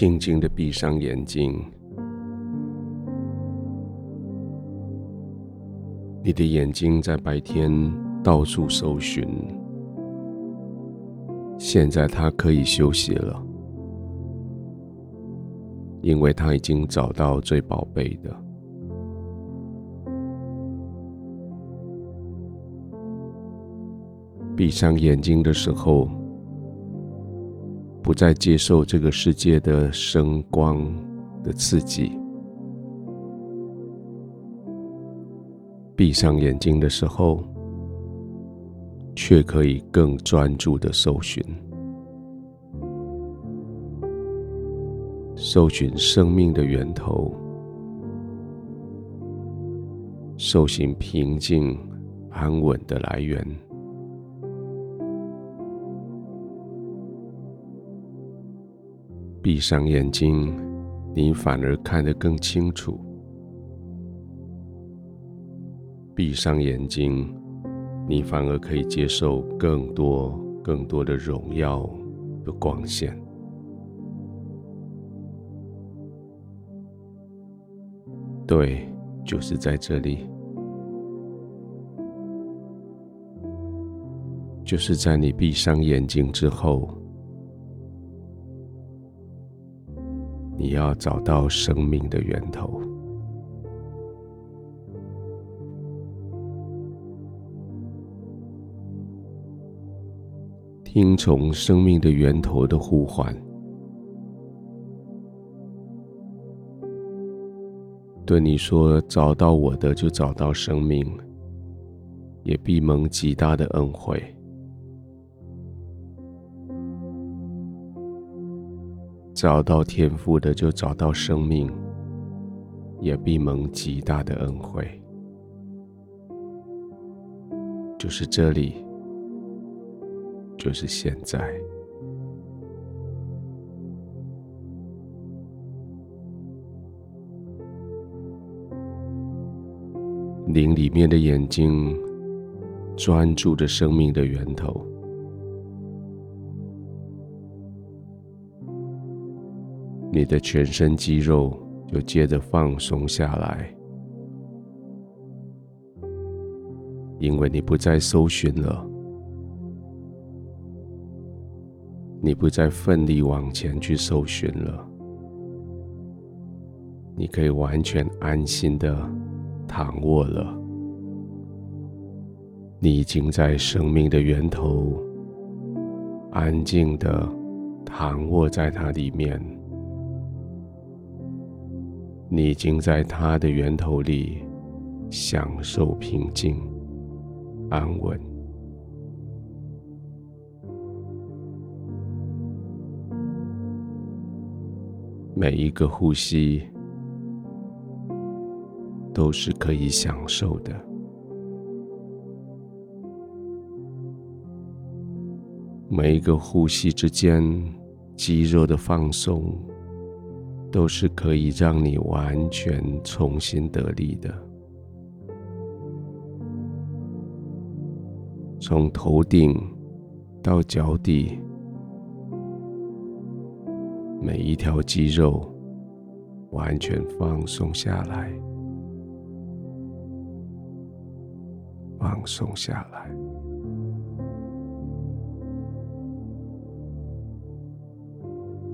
静静的闭上眼睛，你的眼睛在白天到处搜寻，现在它可以休息了，因为它已经找到最宝贝的。闭上眼睛的时候，不再接受这个世界的声光的刺激。闭上眼睛的时候，却可以更专注的搜寻，搜寻生命的源头，搜寻平静安稳的来源。闭上眼睛，你反而看得更清楚。闭上眼睛，你反而可以接受更多、更多的荣耀的光线。对，就是在这里，就是在你闭上眼睛之后。你要找到生命的源头，听从生命的源头的呼唤，对你说：“找到我的，就找到生命，也必蒙极大的恩惠。”找到天赋的，就找到生命，也必蒙极大的恩惠。就是这里，就是现在。灵里面的眼睛，专注着生命的源头。你的全身肌肉就接着放松下来，因为你不再搜寻了，你不再奋力往前去搜寻了，你可以完全安心的躺卧了。你已经在生命的源头，安静的躺卧在它里面。你已经在它的源头里享受平静、安稳。每一个呼吸都是可以享受的，每一个呼吸之间肌肉的放松。都是可以让你完全重新得力的。从头顶到脚底，每一条肌肉完全放松下来，放松下来。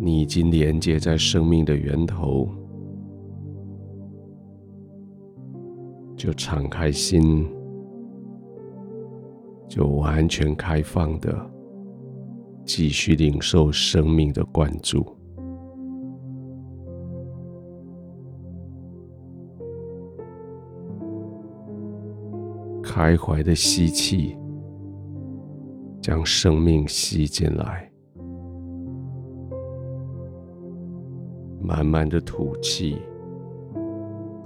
你已经连接在生命的源头，就敞开心，就完全开放的继续领受生命的灌注，开怀的吸气，将生命吸进来。慢慢的吐气，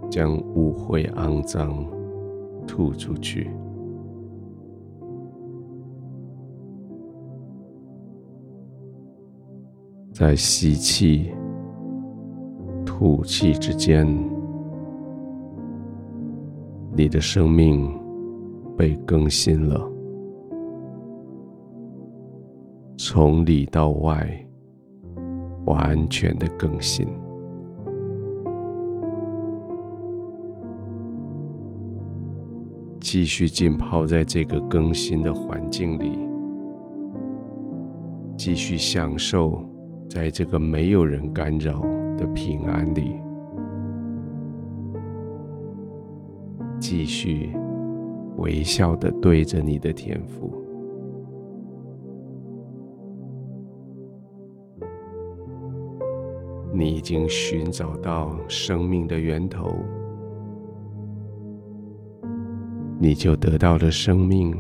将污秽肮脏吐出去。在吸气、吐气之间，你的生命被更新了，从里到外。完全的更新。继续浸泡在这个更新的环境里，继续享受在这个没有人干扰的平安里，继续微笑的对着你的天赋。你已经寻找到生命的源头。你就得到了生命，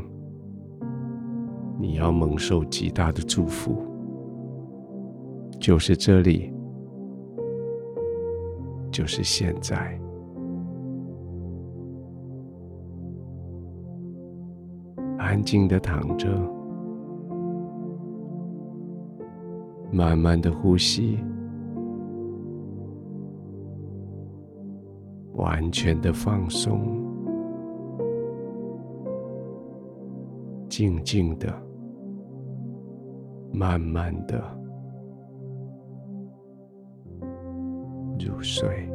你要蒙受极大的祝福，就是这里，就是现在，安静的躺着，慢慢的呼吸，完全的放松。静静的，慢慢的入睡。